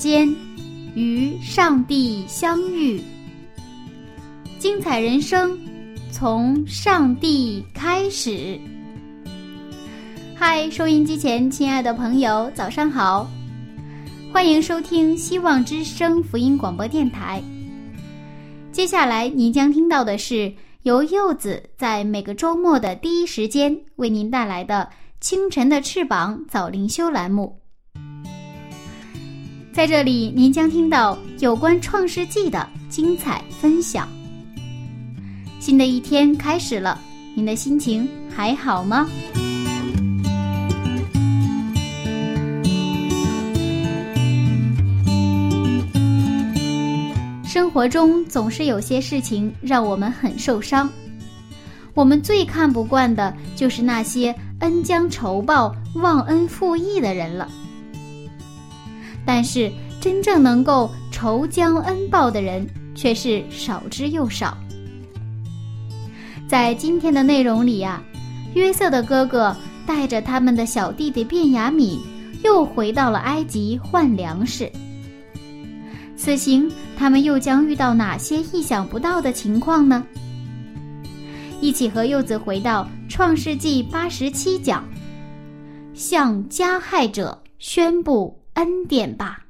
间与上帝相遇，精彩人生从上帝开始。嗨，收音机前亲爱的朋友，早上好！欢迎收听希望之声福音广播电台。接下来您将听到的是由柚子在每个周末的第一时间为您带来的《清晨的翅膀》早灵修栏目。在这里，您将听到有关《创世纪》的精彩分享。新的一天开始了，您的心情还好吗？生活中总是有些事情让我们很受伤，我们最看不惯的就是那些恩将仇报、忘恩负义的人了。但是，真正能够仇将恩报的人却是少之又少。在今天的内容里呀，约瑟的哥哥带着他们的小弟弟卞雅敏，又回到了埃及换粮食。此行，他们又将遇到哪些意想不到的情况呢？一起和柚子回到《创世纪》八十七讲，向加害者宣布恩典吧。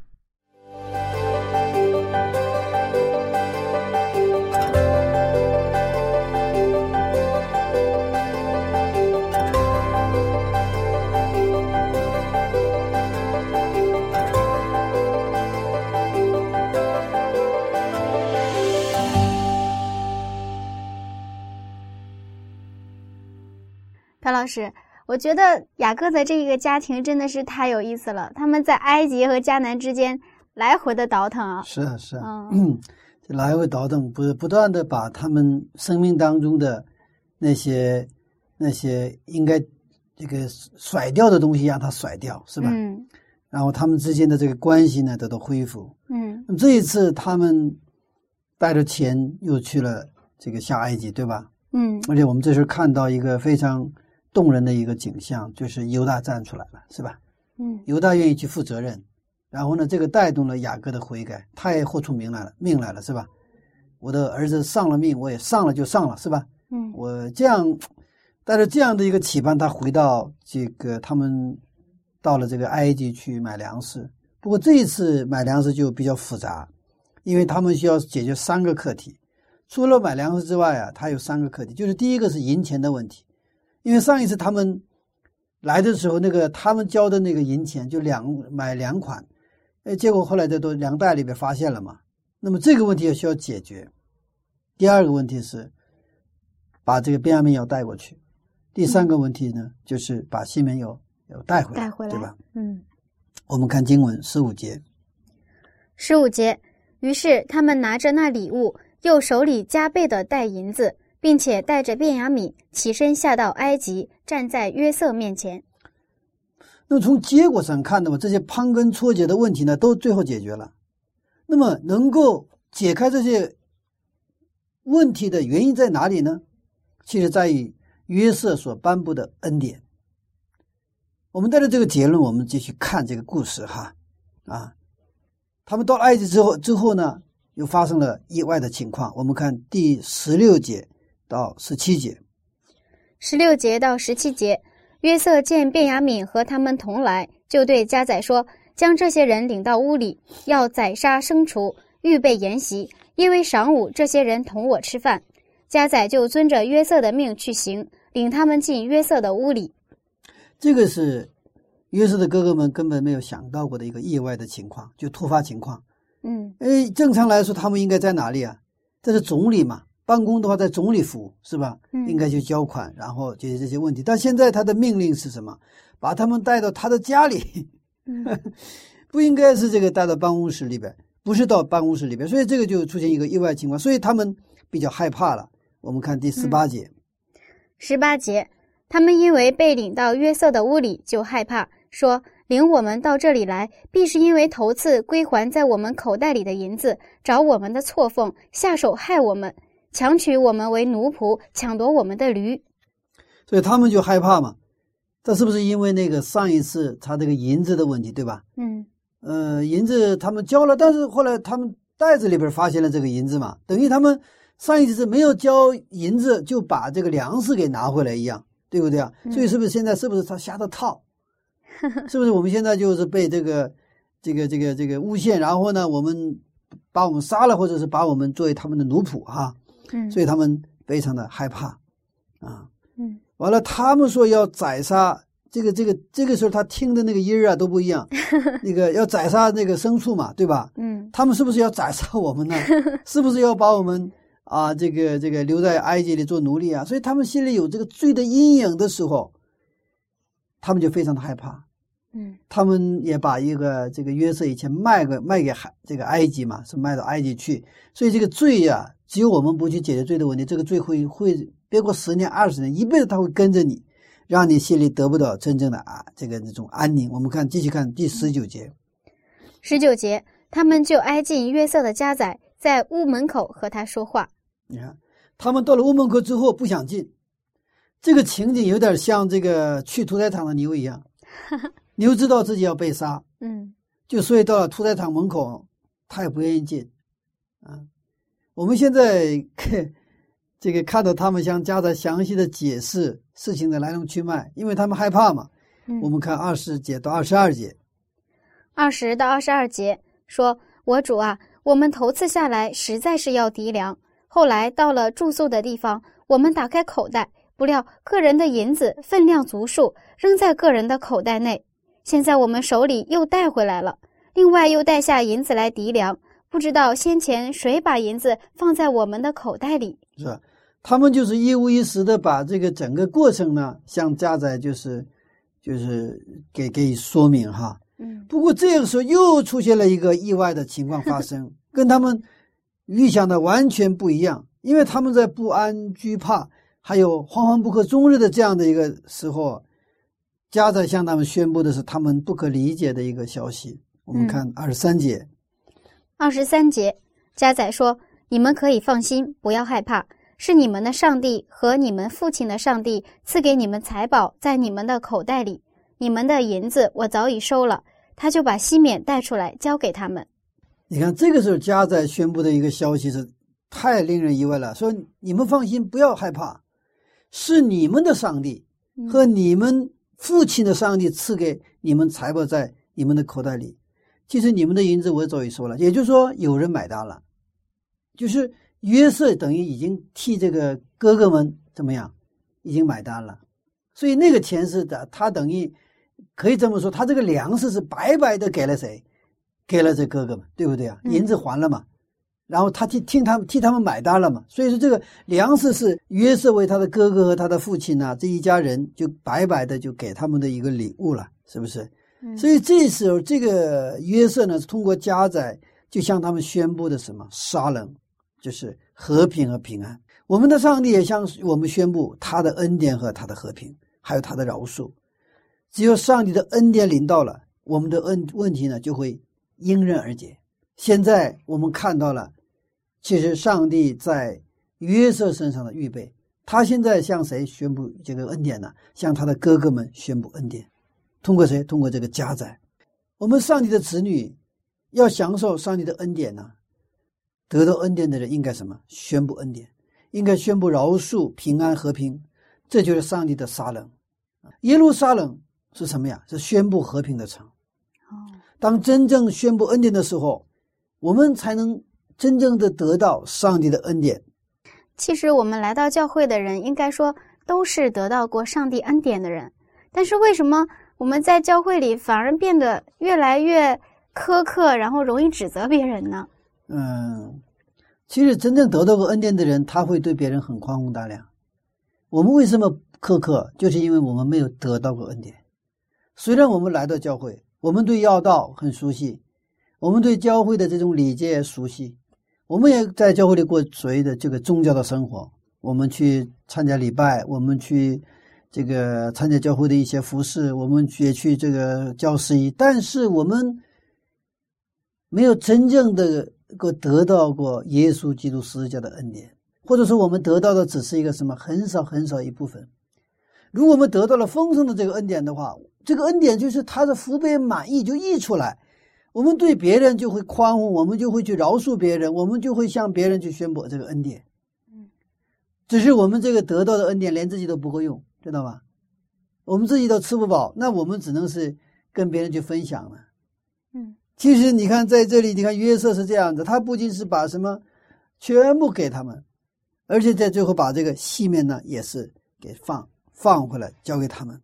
陶老师，我觉得雅各的这个家庭真的是太有意思了。他们在埃及和迦南之间来回的倒腾啊，是啊是啊，嗯，这来回倒腾，不不断的把他们生命当中的那些那些应该这个甩掉的东西让他甩掉，是吧？嗯。然后他们之间的这个关系呢得到恢复。嗯。那么这一次他们带着钱又去了这个下埃及，对吧？嗯。而且我们这时候看到一个非常。动人的一个景象，就是犹大站出来了，是吧？嗯，犹大愿意去负责任，然后呢，这个带动了雅各的悔改，他也豁出命来了，命来了，是吧？我的儿子丧了命，我也上了就上了，是吧？嗯，我这样带着这样的一个期盼，他回到这个他们到了这个埃及去买粮食。不过这一次买粮食就比较复杂，因为他们需要解决三个课题，除了买粮食之外啊，他有三个课题，就是第一个是银钱的问题。因为上一次他们来的时候，那个他们交的那个银钱就两买两款，哎，结果后来在都粮袋里边发现了嘛。那么这个问题也需要解决。第二个问题是把这个便雅悯要带过去。第三个问题呢，就是把西门友要带回来，带回来，对吧？嗯。我们看经文十五节。十五节，于是他们拿着那礼物，又手里加倍的带银子。并且带着便雅悯起身下到埃及，站在约瑟面前。那么从结果上看的话，这些盘根错节的问题呢，都最后解决了。那么能够解开这些问题的原因在哪里呢？其实在于约瑟所颁布的恩典。我们带着这个结论，我们继续看这个故事哈。啊，他们到了埃及之后，之后呢，又发生了意外的情况。我们看第十六节。到十七节，十六节到十七节，约瑟见卞雅敏和他们同来，就对加宰说：“将这些人领到屋里，要宰杀牲畜，预备筵席，因为晌午这些人同我吃饭。”加载就遵着约瑟的命去行，领他们进约瑟的屋里。这个是约瑟的哥哥们根本没有想到过的一个意外的情况，就突发情况。嗯，哎，正常来说，他们应该在哪里啊？这是总理嘛。办公的话，在总理府是吧？嗯应该去交款，然后解决这些问题。但现在他的命令是什么？把他们带到他的家里，嗯 不应该是这个带到办公室里边，不是到办公室里边，所以这个就出现一个意外情况，所以他们比较害怕了。我们看第十八节，十八节，他们因为被领到约瑟的屋里，就害怕，说：“领我们到这里来，必是因为头次归还在我们口袋里的银子，找我们的错缝，下手害我们，强取我们为奴仆，抢夺我们的驴。所以他们就害怕嘛。这是不是因为那个上一次他这个银子的问题，对吧？”嗯呃，银子他们交了，但是后来他们袋子里边发现了这个银子嘛，等于他们上一次没有交银子就把这个粮食给拿回来一样，对不对啊？嗯所以是不是现在是不是他下的套？是不是我们现在就是被这个这个这个这个诬陷，然后呢，我们把我们杀了，或者是把我们作为他们的奴仆哈、嗯所以他们非常的害怕啊。嗯完了，他们说要宰杀这个这个这个时候他听的那个音儿啊都不一样，那个要宰杀那个牲畜嘛，对吧？嗯他们是不是要宰杀我们呢？是不是要把我们啊这个这个留在埃及里做奴隶啊？所以他们心里有这个罪的阴影的时候，他们就非常的害怕。嗯他们也把一个这个约瑟以前卖给卖给海这个埃及嘛，是卖到埃及去，所以这个罪呀、只有我们不去解决罪的问题，这个罪会会别过十年二十年，一辈子他会跟着你，让你心里得不到真正的啊这个那种安宁。我们看继续看第十九节，十九节，他们就挨近约瑟的家宰，在屋门口和他说话。你看他们到了屋门口之后不想进，这个情景有点像这个去屠宰场的牛一样，牛知道自己要被杀，嗯就所以到了屠宰场门口，他也不愿意进，啊，我们现在看这个看到他们向家长详细的解释事情的来龙去脉，因为他们害怕嘛。嗯我们看二十节到二十二节，二十到二十二节说：“我主啊，我们头次下来实在是要籴粮，后来到了住宿的地方，我们打开口袋，不料个人的银子分量足数，扔在个人的口袋内。现在我们手里又带回来了，另外又带下银子来籴粮，不知道先前谁把银子放在我们的口袋里。是吧？他们就是一五一十的把这个整个过程呢，向家长就是就是给给说明哈。嗯不过这个时候又出现了一个意外的情况发生，跟他们预想的完全不一样。因为他们在不安、惧怕，还有惶惶不可终日的这样的一个时候，家长向他们宣布的是他们不可理解的一个消息。我们嗯看二十三节，二十三节，加载说：“你们可以放心，不要害怕，是你们的上帝和你们父亲的上帝赐给你们财宝在你们的口袋里。你们的银子我早已收了。”他就把西缅带出来交给他们。你看这个时候加载宣布的一个消息是太令人意外了，说你们放心，不要害怕，是你们的上帝和你们父亲的上帝赐给你们财宝在你们的口袋里。其实你们的银子我早已收了，也就是说有人买单了，就是约瑟等于已经替这个哥哥们怎么样，已经买单了，所以那个钱是的，他等于可以这么说，他这个粮食是白白的给了谁？给了这哥哥们，对不对啊？嗯银子还了嘛，然后他替听他们替他们买单了嘛，所以说这个粮食是约瑟为他的哥哥和他的父亲呐、这一家人就白白的就给他们的一个礼物了，是不是？所以这时候，这个约瑟呢，是通过加载就向他们宣布的什么杀人，就是和平和平安。我们的上帝也向我们宣布他的恩典和他的和平，还有他的饶恕。只有上帝的恩典临到了，我们的恩问题呢就会迎刃而解。现在我们看到了，其实上帝在约瑟身上的预备，他现在向谁宣布这个恩典呢？向他的哥哥们宣布恩典。通过谁？通过这个加载。我们上帝的子女要享受上帝的恩典呢，得到恩典的人应该什么？宣布恩典，应该宣布饶恕、平安、和平。这就是上帝的撒冷。耶路撒冷是什么呀？是宣布和平的城。哦，当真正宣布恩典的时候，我们才能真正的得到上帝的恩典。其实我们来到教会的人，应该说都是得到过上帝恩典的人，但是为什么我们在教会里反而变得越来越苛刻，然后容易指责别人呢？嗯，其实真正得到过恩典的人，他会对别人很宽宏大量。我们为什么苛刻？就是因为我们没有得到过恩典。虽然我们来到教会，我们对要道很熟悉，我们对教会的这种礼节也熟悉，我们也在教会里过所谓的这个宗教的生活。我们去参加礼拜，我们去这个参加教会的一些服饰，我们也去这个教司仪，但是我们没有真正的过得到过耶稣基督十字架的恩典。或者说，我们得到的只是一个什么很少很少一部分。如果我们得到了丰盛的这个恩典的话，这个恩典就是他的福杯满意就溢出来，我们对别人就会宽宏，我们就会去饶恕别人，我们就会向别人去宣布这个恩典。嗯，只是我们这个得到的恩典连自己都不够用，知道吧？我们自己都吃不饱，那我们只能是跟别人去分享了。嗯，其实你看在这里，你看约瑟是这样子，他不仅是把什么全部给他们。而且在最后把这个细面呢，也是给放放回来交给他们。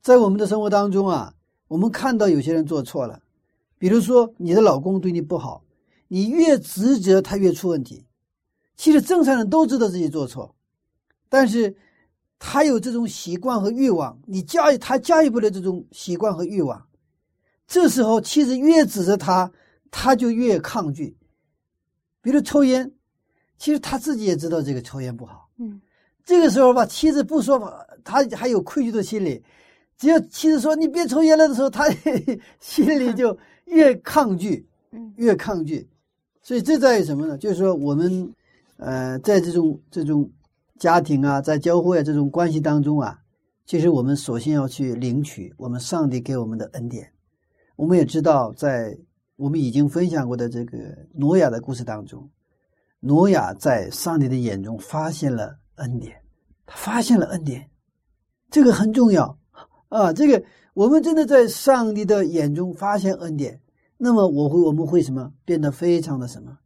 在我们的生活当中啊，我们看到有些人做错了，比如说你的老公对你不好，你越指责他越出问题。其实正常人都知道自己做错，但是他有这种习惯和欲望，你驾驭他驾驭不了这种习惯和欲望。这时候妻子越指责他，他就越抗拒。比如抽烟。其实他自己也知道这个抽烟不好，嗯，这个时候吧，妻子不说吧，他还有愧疚的心理。只要妻子说你别抽烟了的时候，他 心里就越抗拒，嗯，越抗拒。所以这在于什么呢？就是说我们，呃，在这种这种家庭啊，在教会啊这种关系当中啊，其实我们首先要去领取我们上帝给我们的恩典。我们也知道，在我们已经分享过的这个挪亚的故事当中。挪亚在上帝的眼中发现了恩典，他发现了恩典，这个很重要啊！这个我们真的在上帝的眼中发现恩典，那么我会我们会什么变得非常的什么，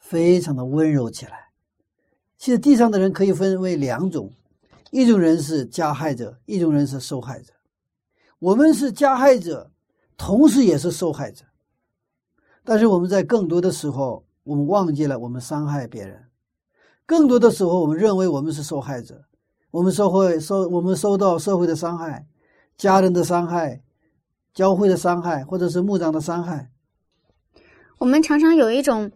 非常的温柔起来。其实地上的人可以分为两种，一种人是加害者，一种人是受害者。我们是加害者，同时也是受害者，但是我们在更多的时候。我们忘记了我们伤害别人，更多的时候，我们认为我们是受害者，我们社会受我们受到社会的伤害，家人的伤害，教会的伤害，或者是牧长的伤害。我们常常有一种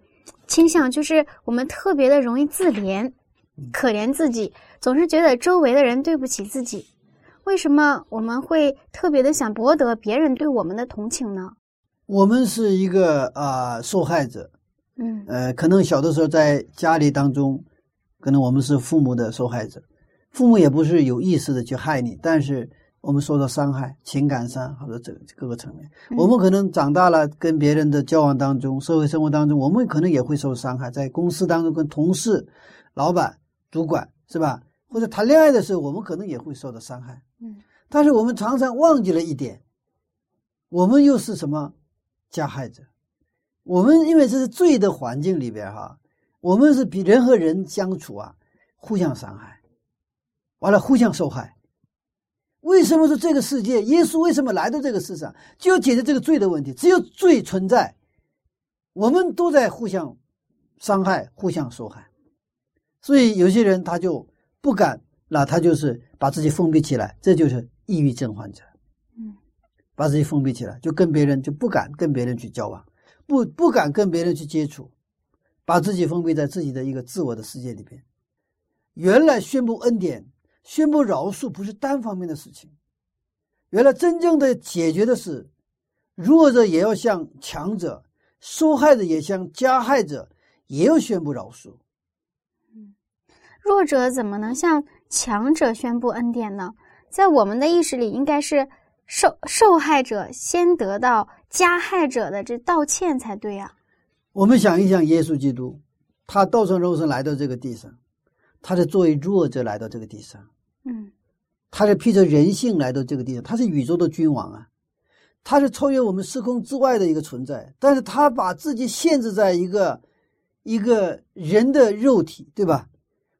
倾向，就是我们特别的容易自怜，可怜自己，总是觉得周围的人对不起自己。为什么我们会特别的想博得别人对我们的同情呢？我们是一个啊受害者。嗯，呃，可能小的时候在家里当中，可能我们是父母的受害者，父母也不是有意识的去害你，但是我们受到伤害，情感上或者这各个层面，我们可能长大了，跟别人的交往当中，社会生活当中，我们可能也会受伤害，在公司当中跟同事、老板、主管是吧？或者谈恋爱的时候，我们可能也会受到伤害。嗯，但是我们常常忘记了一点，我们又是什么加害者？我们因为这是罪的环境里边哈，我们是比人和人相处啊，互相伤害，完了互相受害。为什么说这个世界，耶稣为什么来到这个世上，就要解决这个罪的问题？只有罪存在，我们都在互相伤害、互相受害。所以有些人他就不敢，那他就是把自己封闭起来，这就是抑郁症患者。嗯，把自己封闭起来，就跟别人就不敢跟别人去交往。不不敢跟别人去接触，把自己封闭在自己的一个自我的世界里边。原来宣布恩典、宣布饶恕不是单方面的事情。原来真正的解决的是，弱者也要向强者，受害者也向加害者，也要宣布饶恕。嗯，弱者怎么能向强者宣布恩典呢？在我们的意识里，应该是。受受害者先得到加害者的这道歉才对呀。我们想一想，耶稣基督，他道成肉身来到这个地上，他是作为弱者来到这个地上，嗯，他是披着人性来到这个地上，他是宇宙的君王啊，他是超越我们时空之外的一个存在，但是他把自己限制在一个一个人的肉体，对吧？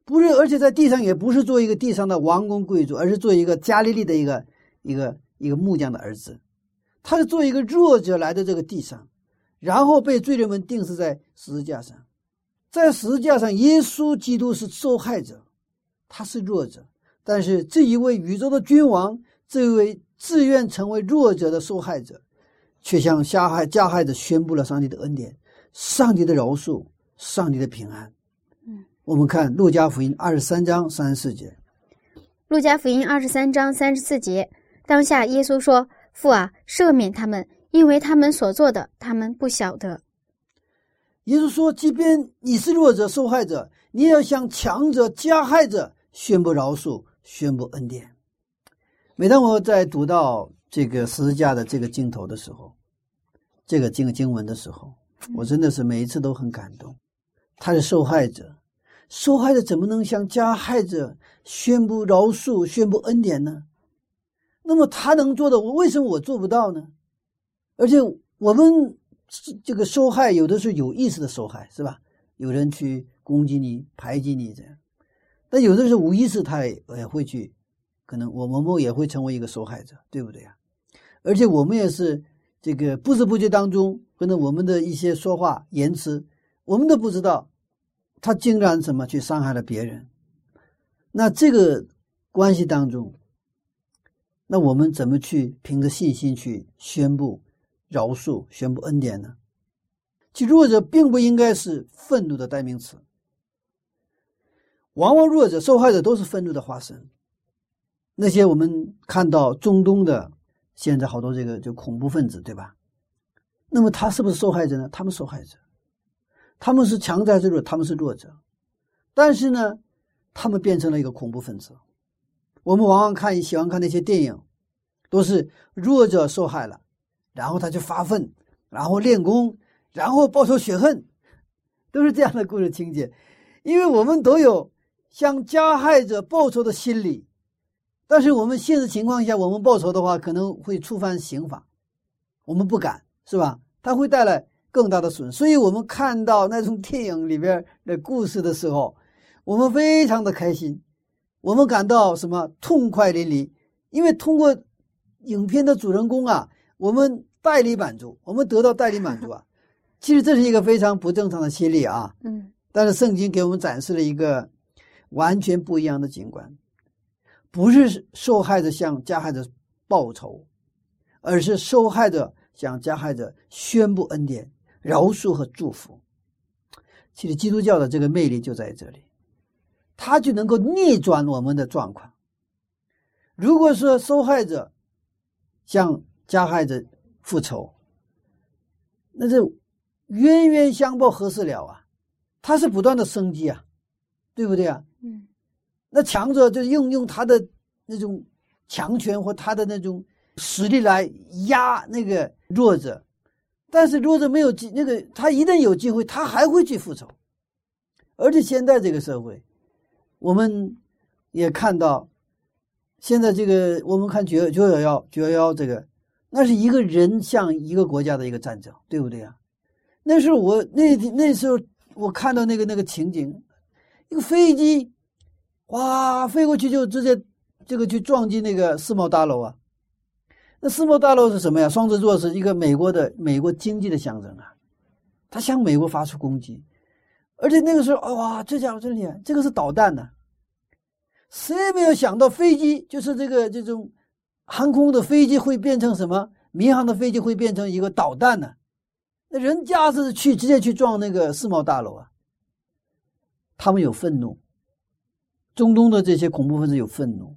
不是，而且在地上也不是做一个地上的王公贵族，而是做一个加利利的一个一个。一个木匠的儿子，他是作为一个弱者来到这个地上，然后被罪人们钉死在十字架上。在十字架上，耶稣基督是受害者，他是弱者，但是这一位宇宙的君王，这位自愿成为弱者的受害者，却向加害加害者宣布了上帝的恩典、上帝的饶恕、上帝的平安。嗯，我们看路加福音二十三章三十四节。路加福音二十三章三十四节，当下耶稣说：“父啊，赦免他们，因为他们所做的，他们不晓得。”耶稣说：“即便你是弱者、受害者，你也要向强者、加害者宣布饶恕、宣布恩典。”每当我在读到这个十字架的这个镜头的时候，这个经经文的时候，我真的是每一次都很感动。他是受害者，受害者怎么能向加害者宣布饶恕、宣布恩典呢？那么他能做的，我为什么我做不到呢？而且我们。这个受害有的是有意识的受害，是吧？有人去攻击你、排挤你这样，但有的是无意识，他也也会去，可能我们也会成为一个受害者，对不对啊？而且我们也是这个不知不觉当中，可能我们的一些说话言辞，我们都不知道，他竟然怎么去伤害了别人。那这个关系当中，那我们怎么去凭着信心去宣布？饶恕、宣布恩典呢？其弱者并不应该是愤怒的代名词。往往弱者、受害者都是愤怒的化身。那些我们看到中东的现在好多这个就恐怖分子，对吧？那么他是不是受害者呢？他们受害者，他们是强者还是弱？他们是弱者。但是呢，他们变成了一个恐怖分子。我们往往看喜欢看那些电影，都是弱者受害了。然后他就发愤，然后练功，然后报仇雪恨，都是这样的故事情节。因为我们都有向加害者报仇的心理，但是我们现实情况下，我们报仇的话可能会触犯刑法，我们不敢，是吧？它会带来更大的损失。所以我们看到那种电影里边的故事的时候，我们非常的开心，我们感到什么痛快淋漓，因为通过影片的主人公啊。我们代理满足，我们得到代理满足啊！其实这是一个非常不正常的心理啊。嗯，但是圣经给我们展示了一个完全不一样的景观，不是受害者向加害者报仇，而是受害者向加害者宣布恩典、饶恕和祝福。其实基督教的这个魅力就在这里，它就能够逆转我们的状况。如果说受害者向加害者复仇，那是冤冤相报何时了啊？他是不断的升级啊，对不对啊？嗯，那强者就用用他的那种强权或他的那种实力来压那个弱者，但是弱者没有机那个他一旦有机会，他还会去复仇。而且现在这个社会，我们也看到，现在这个我们看九九幺幺九幺幺这个。那是一个人向一个国家的一个战争，对不对啊？那时候我那那时候我看到那个那个情景，一个飞机，哇，飞过去就直接这个去撞击那个世贸大楼啊。那世贸大楼是什么呀？双子座是一个美国的美国经济的象征啊，他向美国发出攻击，而且那个时候哇，这家伙真厉害，这个是导弹呢。谁也没有想到飞机就是这个这种。航空的飞机会变成什么？民航的飞机会变成一个导弹呢？那人家是去直接去撞那个世贸大楼啊！他们有愤怒，中东的这些恐怖分子有愤怒，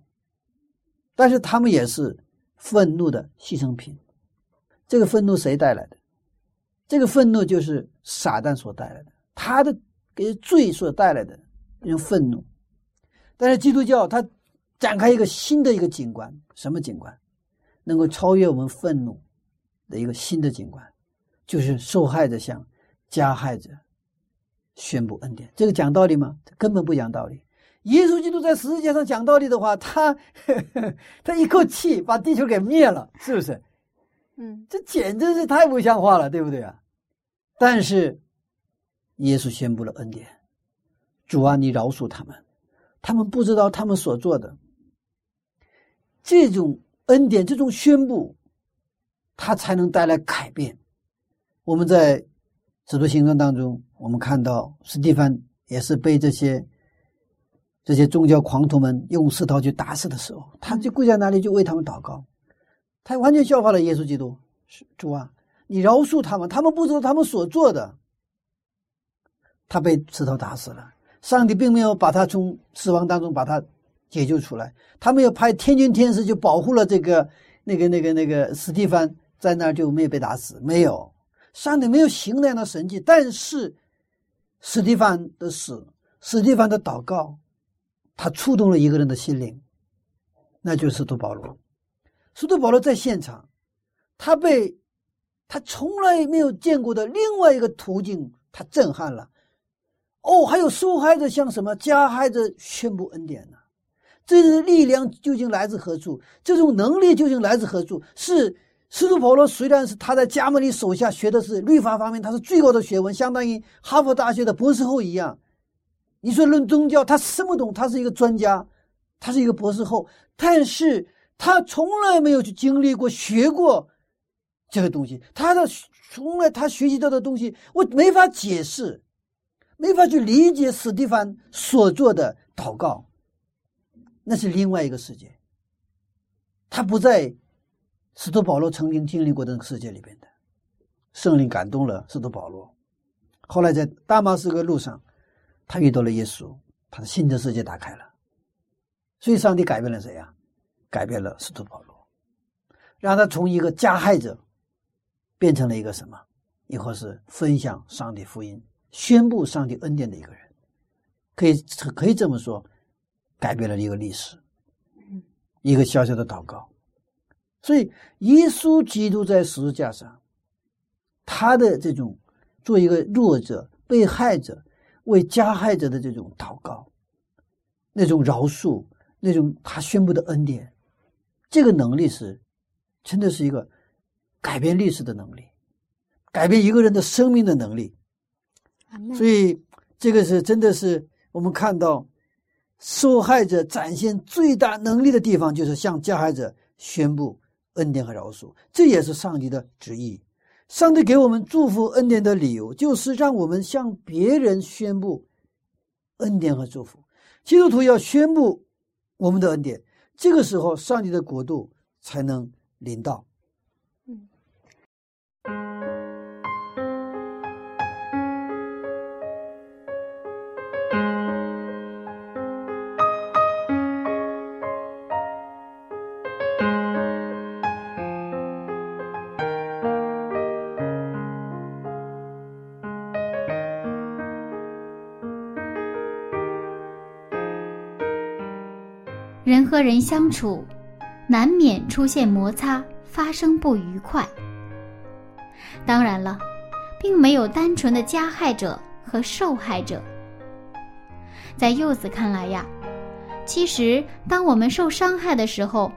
但是他们也是愤怒的牺牲品。这个愤怒谁带来的？这个愤怒就是撒旦所带来的，他的给罪所带来的那种愤怒。但是基督教他。展开一个新的一个景观，什么景观？能够超越我们愤怒的一个新的景观，就是受害者向加害者宣布恩典。这个讲道理吗？根本不讲道理。耶稣基督在十字架上讲道理的话，他 他一口气把地球给灭了，是不是？嗯，这简直是太不像话了，对不对啊？但是耶稣宣布了恩典，主啊，你饶恕他们，他们不知道他们所做的。这种恩典，这种宣布，它才能带来改变。我们在《使徒行传》当中，我们看到史蒂芬也是被这些这些宗教狂徒们用石头去打死的时候，他就跪在那里就为他们祷告，他完全效法了耶稣基督。主啊，你饶恕他们，他们不知道他们所做的。他被石头打死了，上帝并没有把他从死亡当中把他解救出来，他们要派天军天使就保护了这个那个那个那个史蒂芬在那儿就没有被打死，没有，上帝没有行那样的神迹，但是史蒂芬的死，史蒂芬的祷告，他触动了一个人的心灵，那就是使徒保罗，使徒保罗在现场，他被他从来没有见过的另外一个途径，他震撼了。哦，还有受害者向什么加害者宣布恩典呢？这种力量究竟来自何处？这种能力究竟来自何处？是使徒保罗虽然是他在加莫里手下学的是律法方面，他是最高的学问，相当于哈佛大学的博士后一样。你说论宗教，他什么懂？他是一个专家，他是一个博士后，但是他从来没有去经历过、学过这个东西。他的从来他学习到的东西，我没法解释。没法去理解史蒂芬所做的祷告，那是另外一个世界。他不在使徒保罗曾经经历过的那个世界里边的。圣灵感动了使徒保罗，后来在大马士革路上，他遇到了耶稣，他的新的世界打开了。所以，上帝改变了谁呀？改变了使徒保罗，让他从一个加害者变成了一个什么？以后是分享上帝福音。宣布上帝恩典的一个人，可以可以这么说，改变了一个历史，一个小小的祷告。所以，耶稣基督在十字架上，他的这种做一个弱者、被害者、为加害者的这种祷告，那种饶恕，那种他宣布的恩典，这个能力是真的是一个改变历史的能力，改变一个人的生命的能力。所以，这个是真的是我们看到受害者展现最大能力的地方，就是向加害者宣布恩典和饶恕。这也是上帝的旨意。上帝给我们祝福恩典的理由，就是让我们向别人宣布恩典和祝福。基督徒要宣布我们的恩典，这个时候，上帝的国度才能临到。和人相处，难免出现摩擦，发生不愉快。当然了，并没有单纯的加害者和受害者。在柚子看来呀，其实当我们受伤害的时候，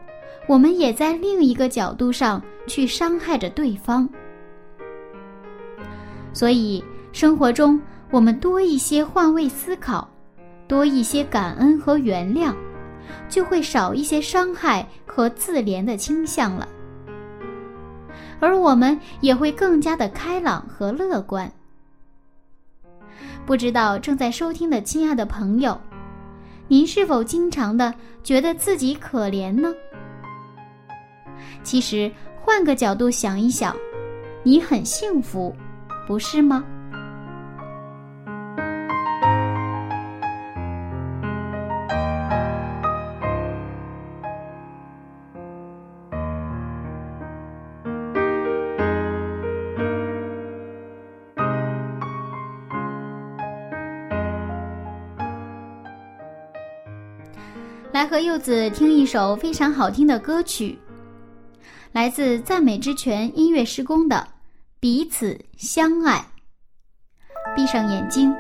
我们也在另一个角度上去伤害着对方。所以，生活中我们多一些换位思考，多一些感恩和原谅。就会少一些伤害和自怜的倾向了，而我们也会更加的开朗和乐观。不知道正在收听的亲爱的朋友，您是否经常的觉得自己可怜呢？其实换个角度想一想，你很幸福，不是吗？来和柚子听一首非常好听的歌曲，来自赞美之泉音乐施工的《彼此相爱》。闭上眼睛，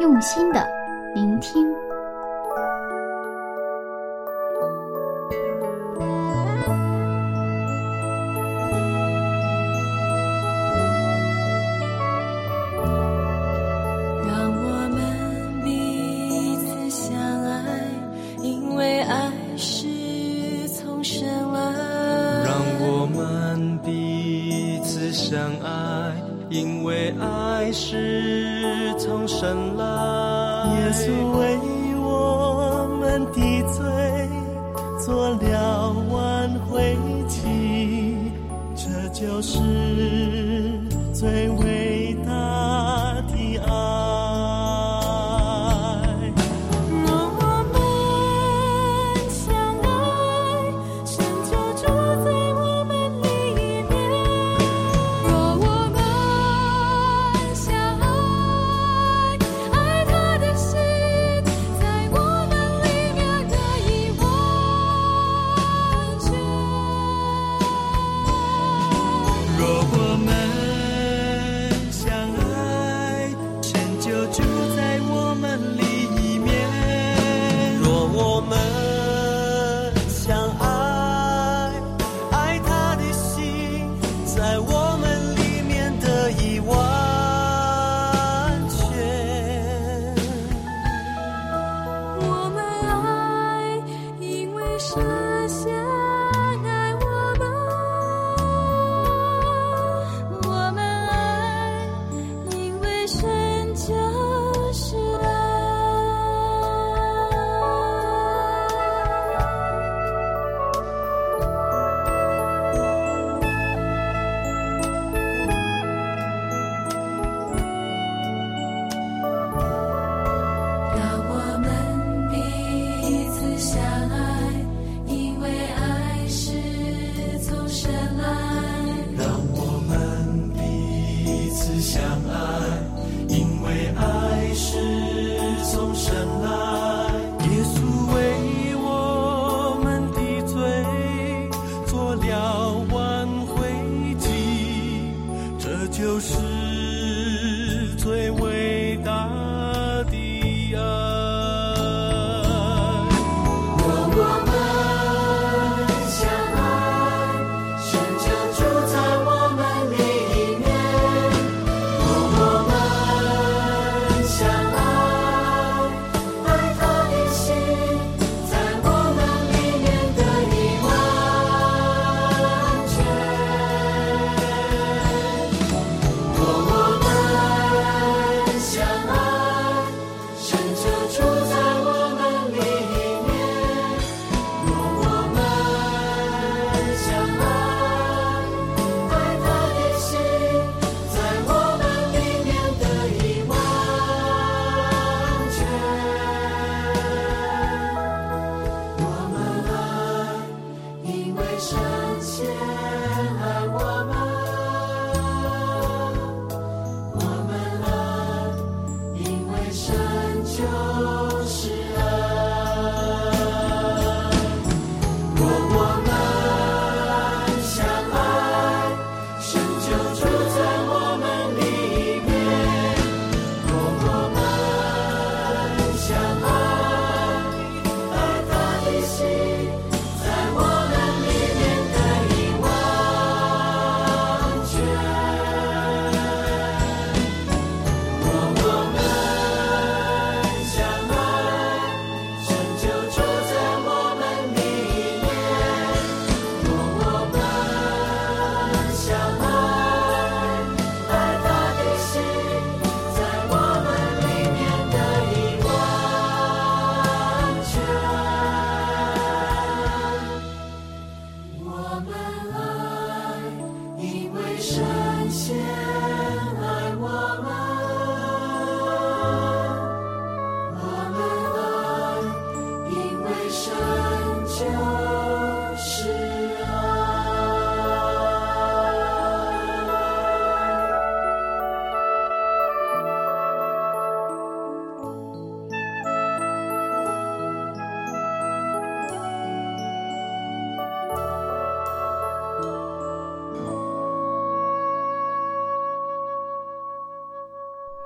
用心的聆听。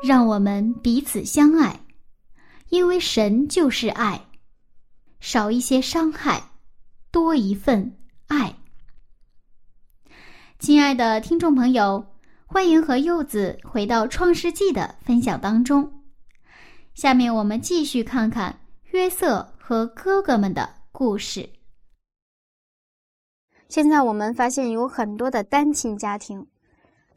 让我们彼此相爱。因为神就是爱。少一些伤害多一份爱。亲爱的听众朋友欢迎和柚子回到创世纪的分享当中。下面我们继续看看约瑟和哥哥们的故事。现在我们发现有很多的单亲家庭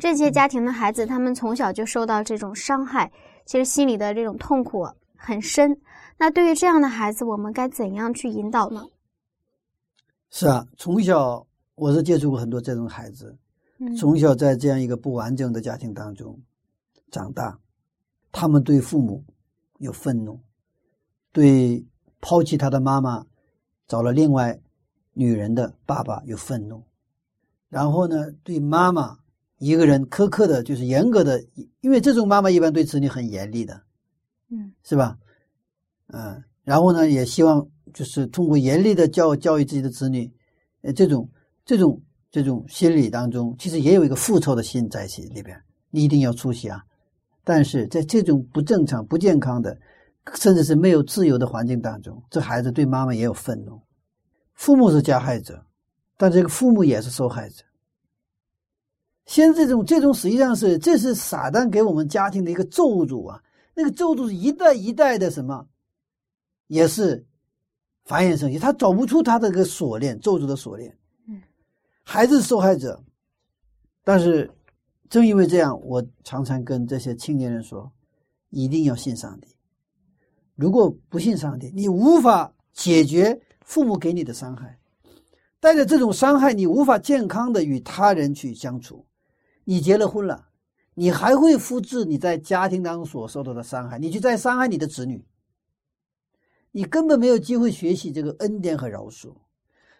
这些家庭的孩子他们从小就受到这种伤害其实心里的这种痛苦很深。那对于这样的孩子我们该怎样去引导呢？是啊从小我是接触过很多这种孩子从小在这样一个不完整的家庭当中长大他们对父母有愤怒对抛弃他的妈妈找了另外女人的爸爸有愤怒。然后呢对妈妈一个人苛刻的，就是严格的，因为这种妈妈一般对子女很严厉的，嗯是吧？嗯，然后呢，也希望就是通过严厉的教教育自己的子女，呃，这种这种这种心理当中，其实也有一个复仇的心在心里边。你一定要出息啊！但是在这种不正常、不健康的，甚至是没有自由的环境当中，这孩子对妈妈也有愤怒。父母是加害者，但这个父母也是受害者。现在这种这种实际上是这是撒旦给我们家庭的一个咒诅啊！那个咒诅是一代一代的什么，也是繁衍生息，他找不出他的这个锁链，咒诅的锁链。嗯，孩子是受害者，但是正因为这样，我常常跟这些青年人说，一定要信上帝。如果不信上帝，你无法解决父母给你的伤害，带着这种伤害，你无法健康的与他人去相处。你结了婚了，你还会复制你在家庭当中所受到的伤害，你就在伤害你的子女。你根本没有机会学习这个恩典和饶恕，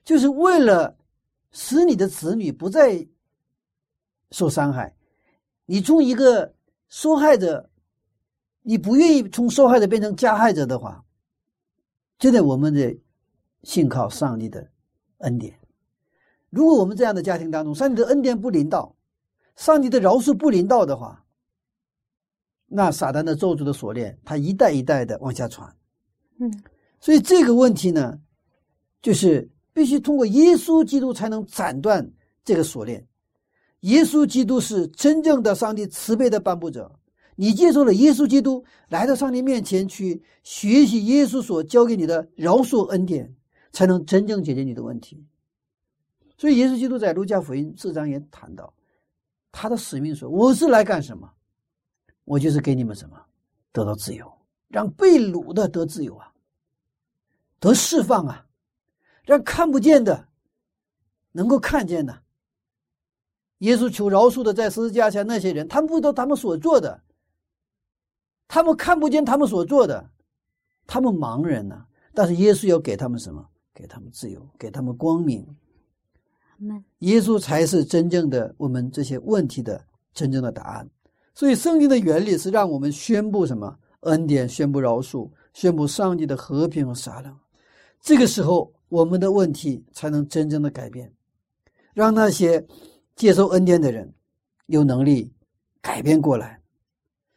就是为了使你的子女不再受伤害。你从一个受害者，你不愿意从受害者变成加害者的话，真的我们的信靠上帝的恩典。如果我们这样的家庭当中，上帝的恩典不临到，上帝的饶恕不临到的话，那撒旦的咒诅的锁链，它一代一代的往下传。嗯所以这个问题呢，就是必须通过耶稣基督才能斩断这个锁链。耶稣基督是真正的上帝慈悲的颁布者。你接受了耶稣基督，来到上帝面前去学习耶稣所教给你的饶恕恩典，才能真正解决你的问题。所以，耶稣基督在路加福音四章也谈到，他的使命说：“我是来干什么？我就是给你们什么，得到自由，让被掳的得自由啊。”得释放啊，让看不见的能够看见的、耶稣求饶恕的在十字架下那些人，他们不知道他们所做的，他们看不见他们所做的，他们盲人呢、但是耶稣要给他们什么？给他们自由，给他们光明。耶稣才是真正的我们这些问题的真正的答案。所以，圣经的原理是让我们宣布什么？恩典，宣布饶恕，宣布上帝的和平和善良。这个时候，我们的问题才能真正的改变，让那些接受恩典的人有能力改变过来。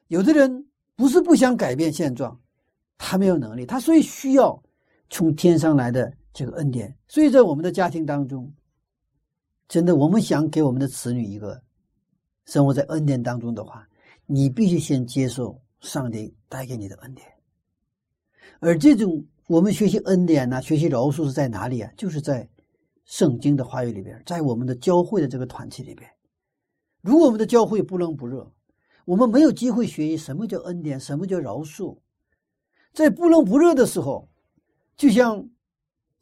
有的人不是不想改变现状，他没有能力，他所以需要从天上来的这个恩典。所以在我们的家庭当中，真的，我们想给我们的子女一个生活在恩典当中的话，你必须先接受上帝带给你的恩典。而这种我们学习恩典呢、学习饶恕是在哪里啊？就是在圣经的话语里边，在我们的教会的这个团体里边。如果我们的教会不冷不热，我们没有机会学习什么叫恩典，什么叫饶恕。在不冷不热的时候，就像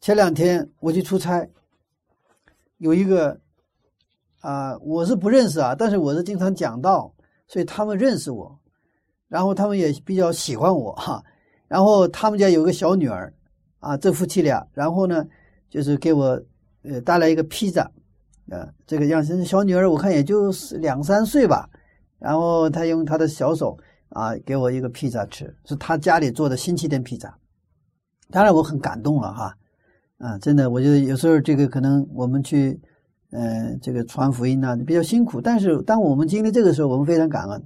前两天我去出差，有一个啊、我是不认识啊，但是我是经常讲道，所以他们认识我，然后他们也比较喜欢我哈。然后他们家有个小女儿啊，这夫妻俩，然后呢，就是给我呃带来一个披萨，啊，这个样子。小女儿我看也就是两三岁吧，然后她用她的小手啊给我一个披萨吃，是她家里做的新起点披萨，当然我很感动了哈，啊，真的，我觉得有时候这个可能我们去，呃，这个传福音呐、比较辛苦，但是当我们经历这个时候，我们非常感恩。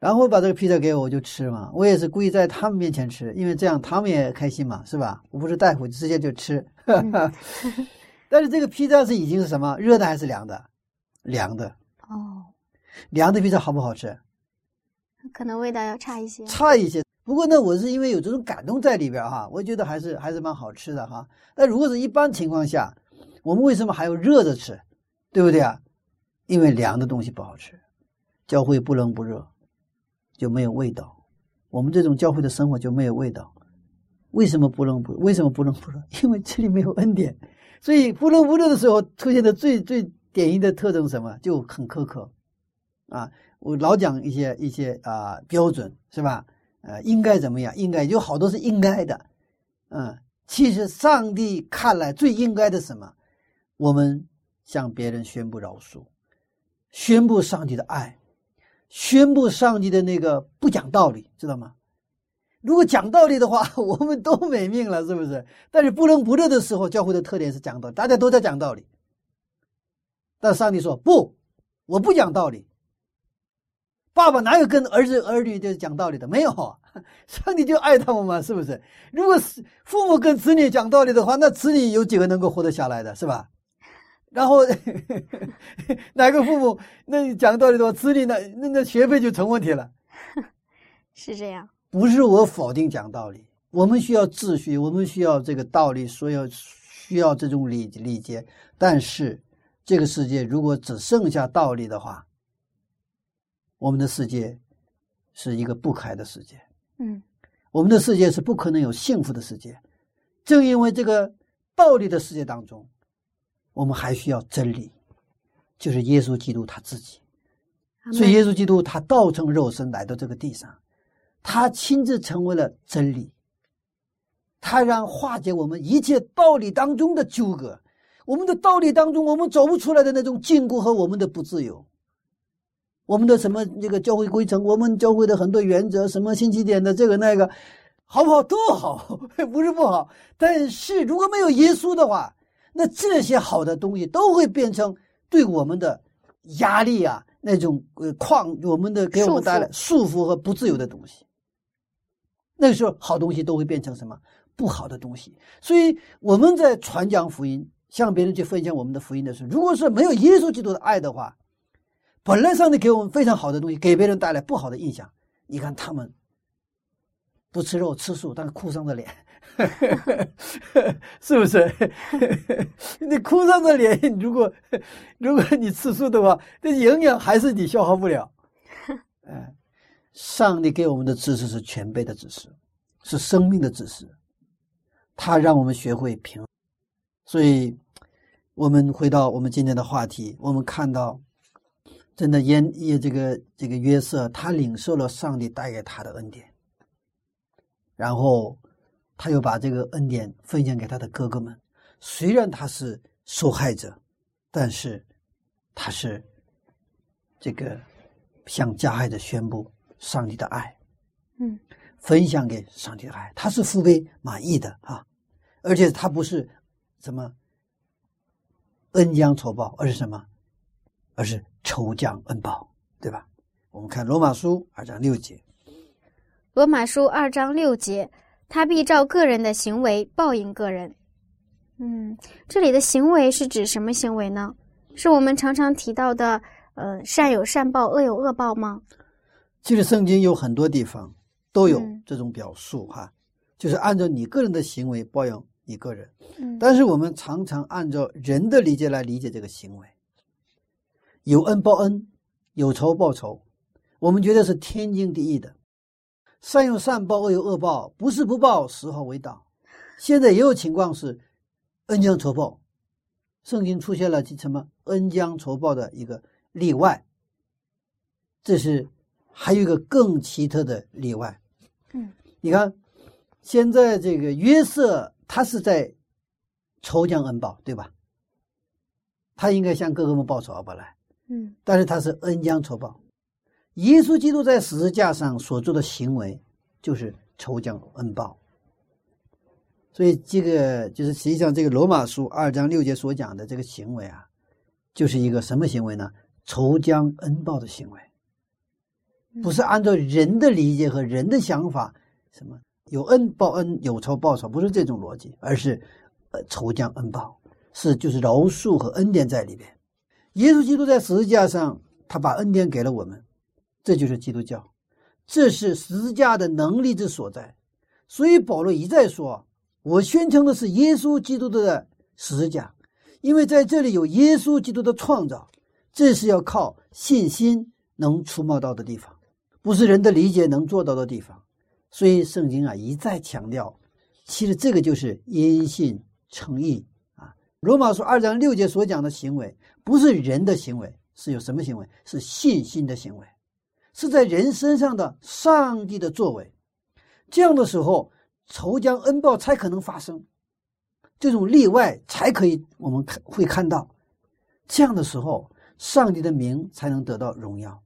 然后把这个披萨给我，我就吃嘛。我也是故意在他们面前吃，因为这样他们也开心嘛，是吧？我不是带回去，直接就吃。但是这个披萨是已经是什么？热的还是凉的？凉的。哦，凉的披萨好不好吃？可能味道要差一些。差一些。不过呢，我是因为有这种感动在里边哈，我觉得还是还是蛮好吃的哈。但如果是一般情况下，我们为什么还要热着吃？对不对啊？因为凉的东西不好吃，教会不冷不热，就没有味道，我们这种教会的生活就没有味道。为什么不冷不？为什么不冷不热？因为这里没有恩典，所以不冷不热的时候出现的最最典型的特征是什么？就很苛刻啊！我老讲一些一些啊标准是吧？呃，应该怎么样？应该有好多是应该的，嗯，其实上帝看来最应该的什么？我们向别人宣布饶恕，宣布上帝的爱，宣布上帝的那个不讲道理，知道吗？如果讲道理的话，我们都没命了，是不是？但是不冷不热的时候，教会的特点是讲道理，大家都在讲道理。但上帝说不，我不讲道理。爸爸哪有跟儿子儿女就讲道理的？没有，上帝就爱他们嘛，是不是？如果是父母跟子女讲道理的话，那子女有几个能够活得下来的，是吧？然后 哪个父母那讲道理的话，子女那那那学费就成问题了。是这样。不是我否定讲道理，我们需要秩序，我们需要这个道理，所有需要这种礼礼节。但是这个世界如果只剩下道理的话，我们的世界是一个不开的世界。嗯，我们的世界是不可能有幸福的世界。正因为这个暴力的世界当中，我们还需要真理，就是耶稣基督他自己。所以耶稣基督他道成肉身来到这个地上。他亲自成为了真理，他让化解我们一切道理当中的纠葛，我们的道理当中我们走不出来的那种禁锢和我们的不自由，我们的什么这个教会规程，我们教会的很多原则，什么星期点的这个那个，好不好都好，不是不好。但是如果没有耶稣的话，那这些好的东西都会变成对我们的压力啊，那种呃框，我们的给我们带来束缚和不自由的东西。那个时候，好东西都会变成什么不好的东西。所以我们在传讲福音，向别人去分享我们的福音的时候，如果是没有耶稣基督的爱的话，本来上帝给我们非常好的东西，给别人带来不好的印象。你看他们不吃肉吃素，但是哭丧着脸，是不是？你哭丧着脸，如果如果你吃素的话，这营养还是你消耗不了。嗯。上帝给我们的知识是全备的知识，是生命的知识，他让我们学会平。所以，我们回到我们今天的话题，我们看到，真的耶耶这个这个约瑟，他领受了上帝带给他的恩典，然后他又把这个恩典分享给他的哥哥们。虽然他是受害者，但是他是这个向加害者宣布。上帝的爱，嗯，分享给上帝的爱，他是父辈满意的啊，而且他不是什么恩将仇报，而是什么？而是仇将恩报，对吧？我们看罗马书二章六节，罗马书二章六节，他必照个人的行为报应个人。嗯，这里的行为是指什么行为呢？是我们常常提到的，呃，善有善报，恶有恶报吗？其实圣经有很多地方都有这种表述哈，就是按照你个人的行为报应你个人。嗯，但是我们常常按照人的理解来理解这个行为，有恩报恩，有仇报仇，我们觉得是天经地义的。善有善报，恶有恶报，不是不报，时候未到。现在也有情况是恩将仇报，圣经出现了什么恩将仇报的一个例外，这是。还有一个更奇特的例外，嗯，你看，现在这个约瑟他是在仇将恩报，对吧？他应该向哥哥们报仇而不来，嗯，但是他是恩将仇报。耶稣基督在十字架上所做的行为就是仇将恩报，所以这个就是实际上这个罗马书二章六节所讲的这个行为啊，就是一个什么行为呢？仇将恩报的行为。不是按照人的理解和人的想法，什么有恩报恩，有仇报仇，不是这种逻辑，而是，呃，仇将恩报，是就是饶恕和恩典在里边。耶稣基督在十字架上，他把恩典给了我们，这就是基督教，这是十字架的能力之所在。所以保罗一再说，我宣称的是耶稣基督的十字架，因为在这里有耶稣基督的创造，这是要靠信心能触摸到的地方。不是人的理解能做到的地方。所以圣经啊一再强调，其实这个就是因信称义啊。罗马书二章六节所讲的行为，不是人的行为，是有什么行为？是信心的行为，是在人身上的上帝的作为。这样的时候，仇将恩报才可能发生，这种例外才可以我们看会看到。这样的时候，上帝的名才能得到荣耀。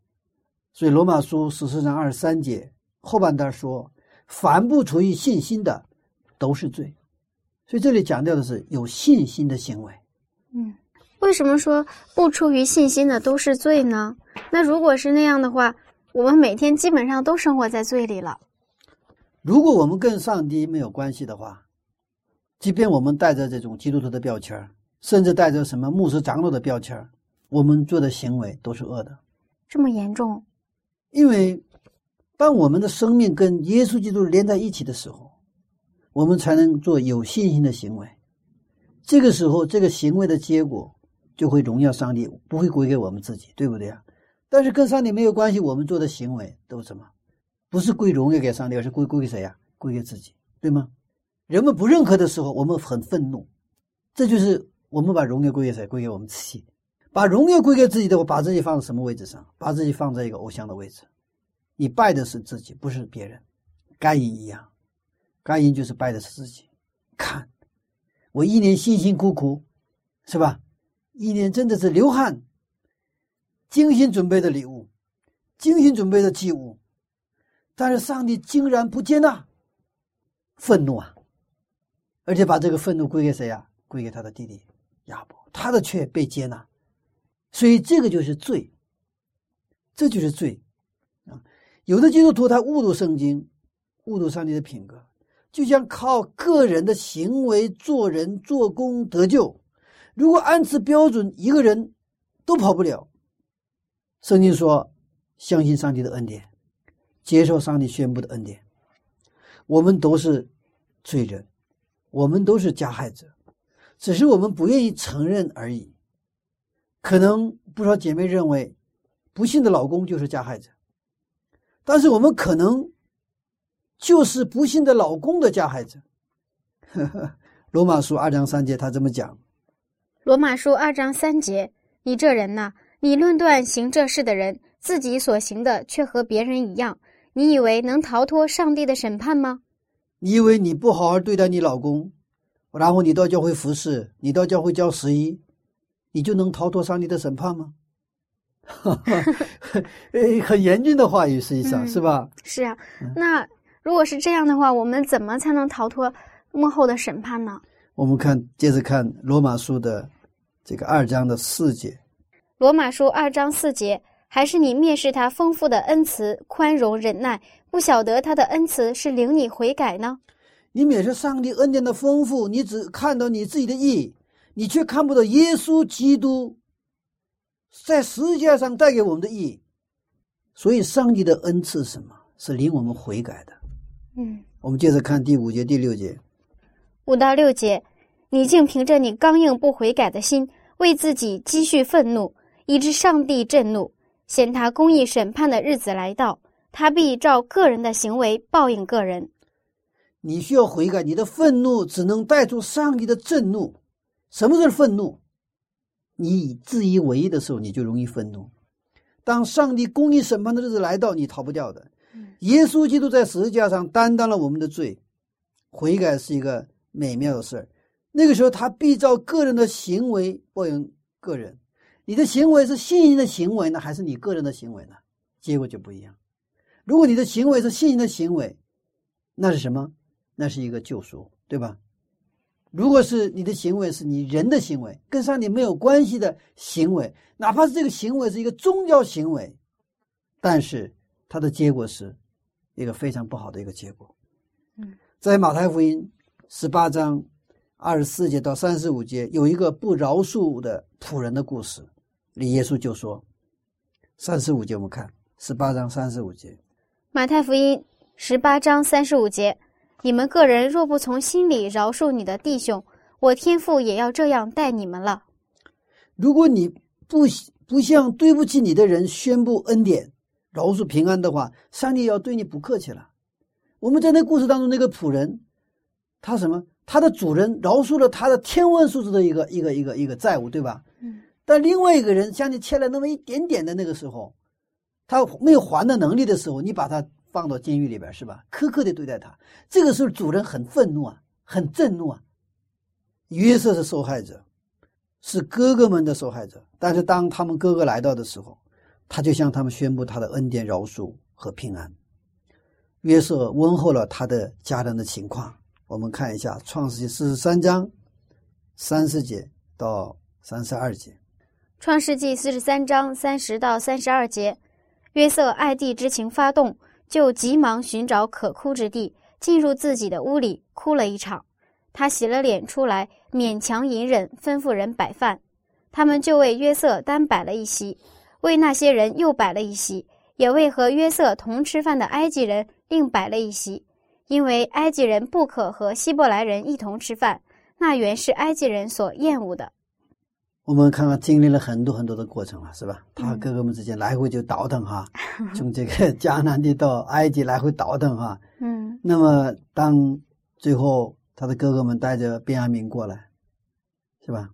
所以罗马书十四章二十三节后半段说。凡不出于信心的，都是罪。所以这里强调的是有信心的行为。嗯，为什么说不出于信心的都是罪呢？那如果是那样的话，我们每天基本上都生活在罪里了。如果我们跟上帝没有关系的话，即便我们带着这种基督徒的标签甚至带着什么牧师长老的标签我们做的行为都是恶的。这么严重？因为。当我们的生命跟耶稣基督连在一起的时候，我们才能做有信心的行为。这个时候，这个行为的结果就会荣耀上帝，不会归给我们自己，对不对啊？但是跟上帝没有关系，我们做的行为都什么？不是归荣耀给上帝，而是归归给谁呀？归给自己，对吗？人们不认可的时候，我们很愤怒，这就是我们把荣耀归给谁？归给我们自己。把荣耀归给自己的话，把自己放在什么位置上？把自己放在一个偶像的位置。你拜的是自己，不是别人。该隐一样，该隐就是拜的是自己。看，我一年辛辛苦苦，是吧？一年真的是流汗，精心准备的礼物，精心准备的祭物，但是上帝竟然不接纳，愤怒啊！而且把这个愤怒归给谁呀？归给他的弟弟亚伯，他的却被接纳，所以这个就是罪，这就是罪啊。有的基督徒他误读圣经，误读上帝的品格，就像靠个人的行为做人做工得救。如果按此标准，一个人都跑不了。圣经说：“相信上帝的恩典，接受上帝宣布的恩典。”我们都是罪人，我们都是加害者，只是我们不愿意承认而已。可能不少姐妹认为，不幸的老公就是加害者。但是我们可能就是不幸的老公的加害者。罗马书二章三节，他这么讲：罗马书二章三节，你这人呐，你论断行这事的人，自己所行的却和别人一样，你以为能逃脱上帝的审判吗？你以为你不好好对待你老公，然后你到教会服侍，你到教会教十一，你就能逃脱上帝的审判吗？哈哈，呃，很严峻的话语，实际上是吧？是啊，那如果是这样的话，我们怎么才能逃脱幕后的审判呢？我们看，接着看罗马书的这个二章的四节。罗马书二章四节，还是你蔑视他丰富的恩慈、宽容、忍耐，不晓得他的恩慈是领你悔改呢？你蔑视上帝恩典的丰富，你只看到你自己的义，你却看不到耶稣基督。在十字架上带给我们的意义，所以上帝的恩赐是什么？是领我们悔改的。嗯，我们接着看第五节、第六节。五到六节，你竟凭着你刚硬不悔改的心，为自己积蓄愤怒，以致上帝震怒。显他公义审判的日子来到，他必照个人的行为报应个人。你需要悔改，你的愤怒只能带出上帝的震怒。什么是愤怒？你以自以为意的时候，你就容易愤怒。当上帝公义审判的日子来到，你逃不掉的。耶稣基督在十字架上担当了我们的罪，悔改是一个美妙的事儿。那个时候，他必照个人的行为报应个人。你的行为是信心的行为呢，还是你个人的行为呢？结果就不一样。如果你的行为是信心的行为，那是什么？那是一个救赎，对吧？如果是你的行为是你人的行为，跟上帝没有关系的行为，哪怕是这个行为是一个宗教行为，但是它的结果是一个非常不好的一个结果。嗯，在马太福音十八章二十四节到三十五节，有一个不饶恕的仆人的故事，李耶稣就说：三十五节我们看十八章三十五节，马太福音十八章三十五节。你们个人若不从心里饶恕你的弟兄，我天父也要这样待你们了。如果你不不向对不起你的人宣布恩典，饶恕平安的话，上帝要对你不客气了。我们在那故事当中，那个仆人，他什么？他的主人饶恕了他的天文数字的一个一个一个一个债务，对吧？嗯。但另外一个人向你欠了那么一点点的那个时候，他没有还的能力的时候，你把他放到监狱里边是吧？苛刻的对待他，这个时候主人很愤怒啊，很震怒啊。约瑟是受害者，是哥哥们的受害者。但是当他们哥哥来到的时候，他就向他们宣布他的恩典、饶恕和平安。约瑟问候了他的家人的情况。我们看一下《创世纪四十三章三十节到三十二节。创世纪四十三章三十到三十二节，约瑟爱弟之情发动，就急忙寻找可哭之地，进入自己的屋里哭了一场。他洗了脸出来，勉强隐忍，吩咐人摆饭。他们就为约瑟单摆了一席，为那些人又摆了一席，也为和约瑟同吃饭的埃及人另摆了一席，因为埃及人不可和希伯来人一同吃饭，那原是埃及人所厌恶的。我们看看经历了很多很多的过程了，是吧？他嗯哥哥们之间来回就倒腾哈，从这个迦南地到埃及来回倒腾哈。嗯那么当最后他的哥哥们带着便雅悯过来，是吧？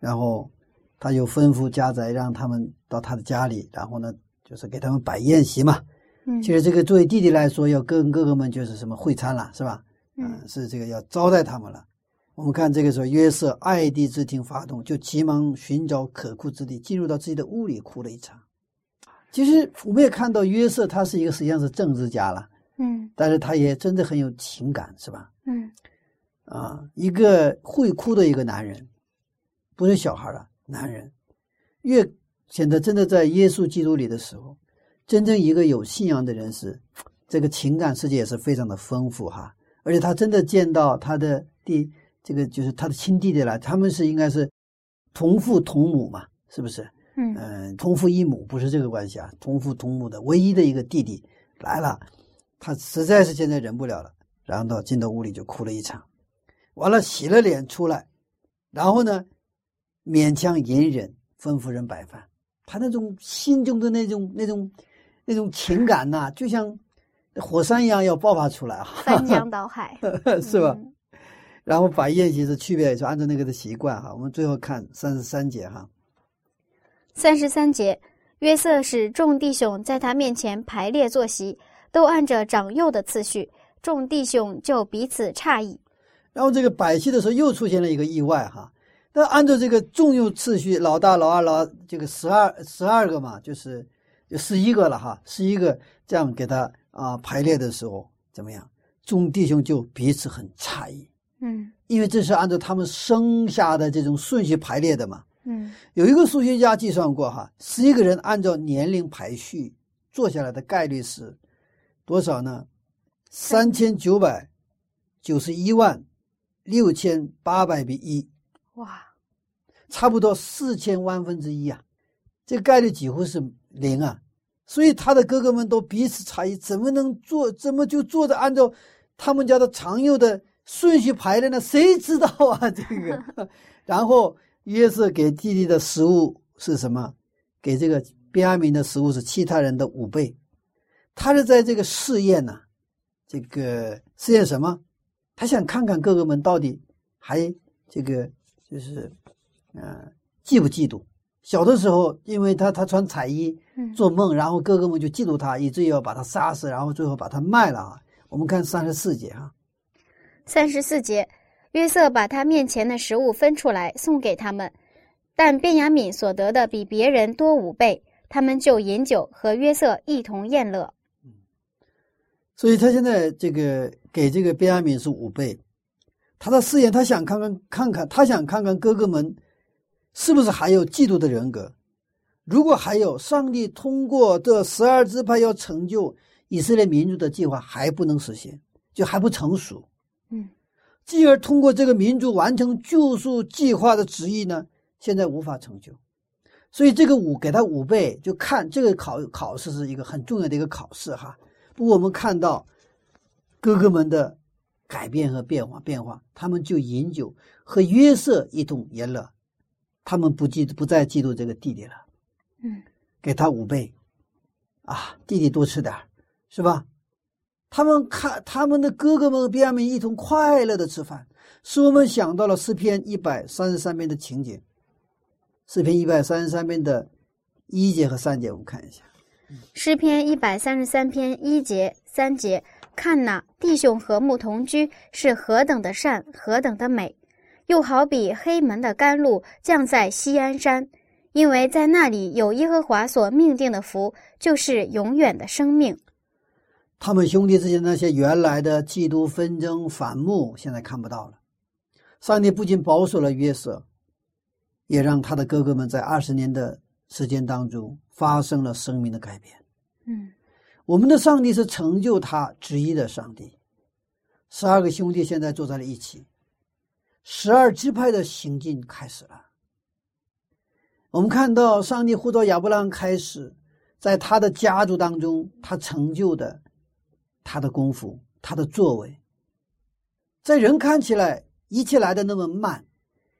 然后他又吩咐家宅让他们到他的家里，然后呢，就是给他们摆宴席嘛。嗯其实这个作为弟弟来说，要跟哥哥们就是什么会餐了，是吧？嗯是这个要招待他们了。我们看这个时候，约瑟爱弟之情发动，就急忙寻找可哭之地，进入到自己的屋里哭了一场。其实我们也看到约瑟他是一个实际上是政治家了，嗯但是他也真的很有情感，是吧？嗯啊，一个会哭的一个男人，不是小孩了，男人，越显得真的在耶稣基督里的时候，真正一个有信仰的人是，这个情感世界也是非常的丰富哈，而且他真的见到他的弟，这个就是他的亲弟弟了，他们是应该是同父同母嘛，是不是？嗯嗯，同父异母不是这个关系啊，同父同母的唯一的一个弟弟来了，他实在是现在忍不了了，然后到进到屋里就哭了一场，完了洗了脸出来，然后呢，勉强隐忍，吩咐人摆饭。他那种心中的那种那种那种情感呐、就像火山一样要爆发出来啊，翻江倒海 是吧？嗯然后摆宴席的区别，就按照那个的习惯哈。我们最后看三十三节哈，三十三节，约瑟使众弟兄在他面前排列坐席，都按着长幼的次序。众弟兄就彼此诧异。然后这个摆席的时候又出现了一个意外哈。那按照这个重用次序，老大、老二、老这个十二十二个嘛，就是就十一个了哈，十一个这样给他啊排列的时候怎么样？众弟兄就彼此很诧异，嗯因为这是按照他们生下的这种顺序排列的嘛。嗯有一个数学家计算过哈，十一个人按照年龄排序坐下来的概率是多少呢？三千九百九十一万六千八百比一，哇，差不多四千万分之一啊，这个概率几乎是零啊。所以他的哥哥们都彼此诧异，怎么能做？怎么就做的按照他们家的常用的顺序排的呢？谁知道啊？这个，然后约瑟给弟弟的食物是什么？给这个便雅悯的食物是其他人的五倍。他是在这个试验呢、这个试验什么？他想看看哥哥们到底还这个就是，呃，嫉不嫉妒？小的时候，因为他他穿彩衣嗯做梦，然后哥哥们就嫉妒他，以至于要把他杀死，然后最后把他卖了啊。我们看三十四节哈，三十四节，约瑟把他面前的食物分出来送给他们，但便雅敏所得的比别人多五倍，他们就饮酒和约瑟一同宴乐。所以他现在这个给这个便雅敏是五倍，他的试验，他想看看看看，他想看看哥哥们是不是还有嫉妒的人格。如果还有，上帝通过这十二支派要成就以色列民族的计划还不能实现，就还不成熟。嗯，继而通过这个民族完成救赎计划的旨意呢，现在无法成就。所以这个五给他五倍，就看这个考考试是一个很重要的一个考试哈。不过我们看到哥哥们的改变和变化，变化，他们就饮酒和约瑟一同言乐，他们不嫉不再嫉妒这个弟弟了，嗯，给他五倍，啊，弟弟多吃点儿是吧？他们看他们的哥哥们和便雅悯一同快乐的吃饭，使我们想到了诗篇一百三十三篇的情节。诗篇一百三十三篇的一节和三节，我们看一下。诗篇一百三十三篇一节、三节，看哪，弟兄和睦同居是何等的善，何等的美，又好比黑门的甘露降在西安山，因为在那里有耶和华所命定的福，就是永远的生命。他们兄弟之间那些原来的嫉妒、纷争、反目，现在看不到了。上帝不仅保守了约瑟，也让他的哥哥们在二十年的时间当中发生了生命的改变。嗯，我们的上帝是成就他旨意的上帝。十二个兄弟现在坐在了一起，十二支派的行进开始了。我们看到上帝呼召亚伯拉罕开始，在他的家族当中，他成就的他的功夫，他的作为，在人看起来一切来的那么慢，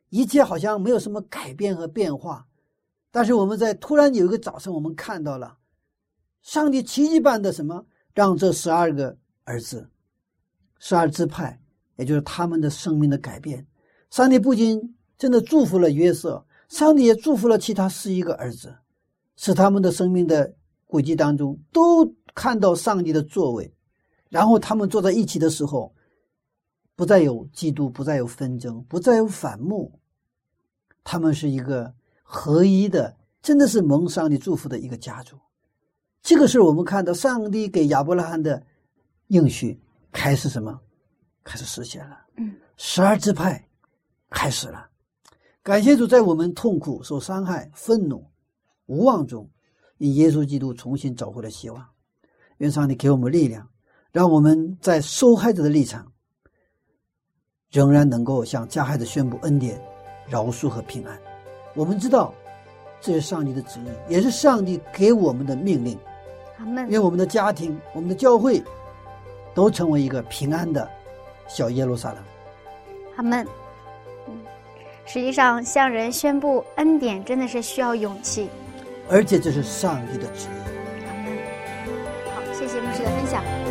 一切好像没有什么改变和变化，但是我们在突然有一个早晨，我们看到了上帝奇迹般的什么，让这十二个儿子，十二支派，也就是他们的生命的改变。上帝不仅真的祝福了约瑟，上帝也祝福了其他十一个儿子，使他们的生命的轨迹当中都看到上帝的作为。然后他们坐在一起的时候，不再有嫉妒，不再有纷争，不再有反目，他们是一个合一的，真的是蒙上帝祝福的一个家族。这个是我们看到上帝给亚伯拉罕的应许开始什么？开始实现了。嗯，十二支派开始了。感谢主，在我们痛苦、受伤害、愤怒、无望中，以耶稣基督重新找回了希望。愿上帝给我们力量，让我们在受害者的立场，仍然能够向加害者宣布恩典、饶恕和平安。我们知道，这是上帝的旨意，也是上帝给我们的命令。阿门。愿我们的家庭、我们的教会，都成为一个平安的小耶路撒冷。阿门。嗯，实际上向人宣布恩典真的是需要勇气。而且这是上帝的旨意。好，谢谢牧师的分享。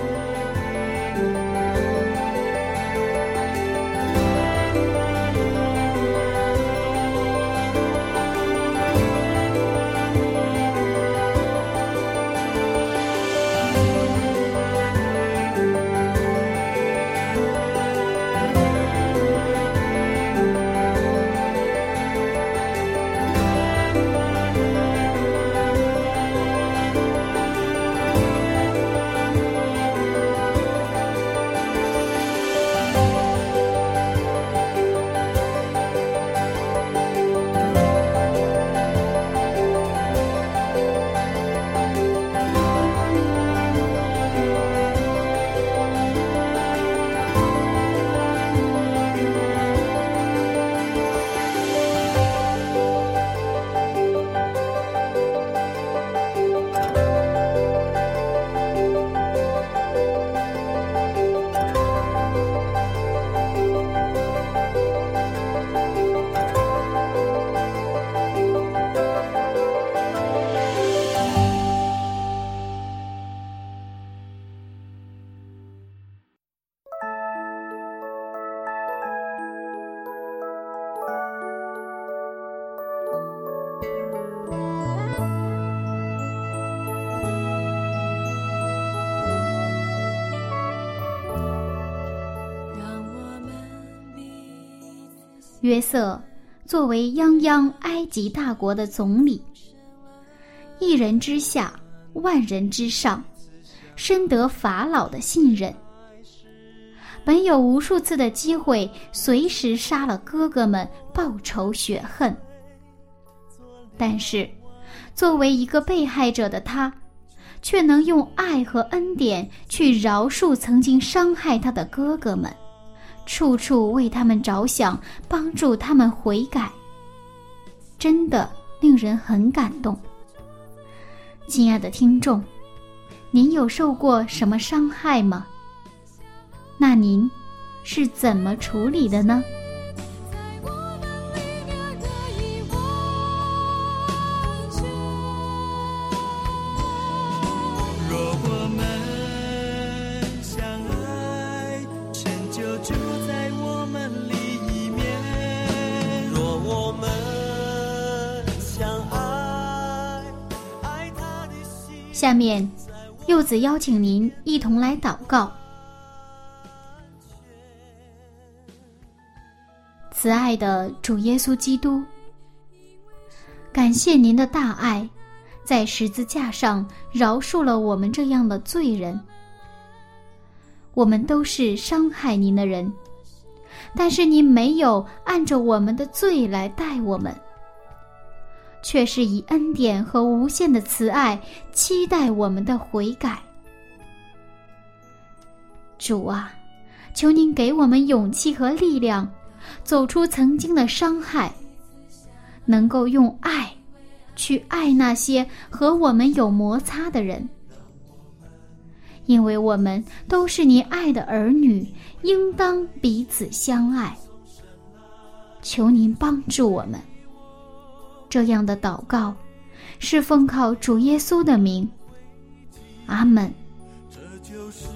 约瑟作为泱泱埃及大国的总理，一人之下，万人之上，深得法老的信任。本有无数次的机会，随时杀了哥哥们报仇雪恨，但是，作为一个被害者的他，却能用爱和恩典去饶恕曾经伤害他的哥哥们。处处为他们着想，帮助他们悔改，真的令人很感动。亲爱的听众，您有受过什么伤害吗？那您是怎么处理的呢？下面，柚子邀请您一同来祷告。慈爱的主耶稣基督，感谢您的大爱，在十字架上饶恕了我们这样的罪人。我们都是伤害您的人，但是您没有按着我们的罪来待我们，却是以恩典和无限的慈爱期待我们的悔改。主啊，求您给我们勇气和力量，走出曾经的伤害，能够用爱去爱那些和我们有摩擦的人。因为我们都是您爱的儿女，应当彼此相爱。求您帮助我们。这样的祷告，是奉靠主耶稣的名。阿门。这就是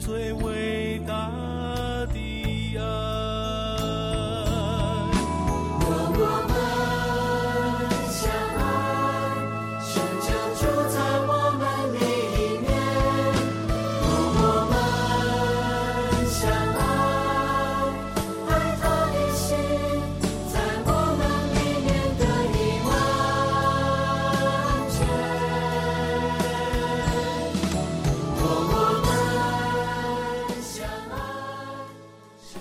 最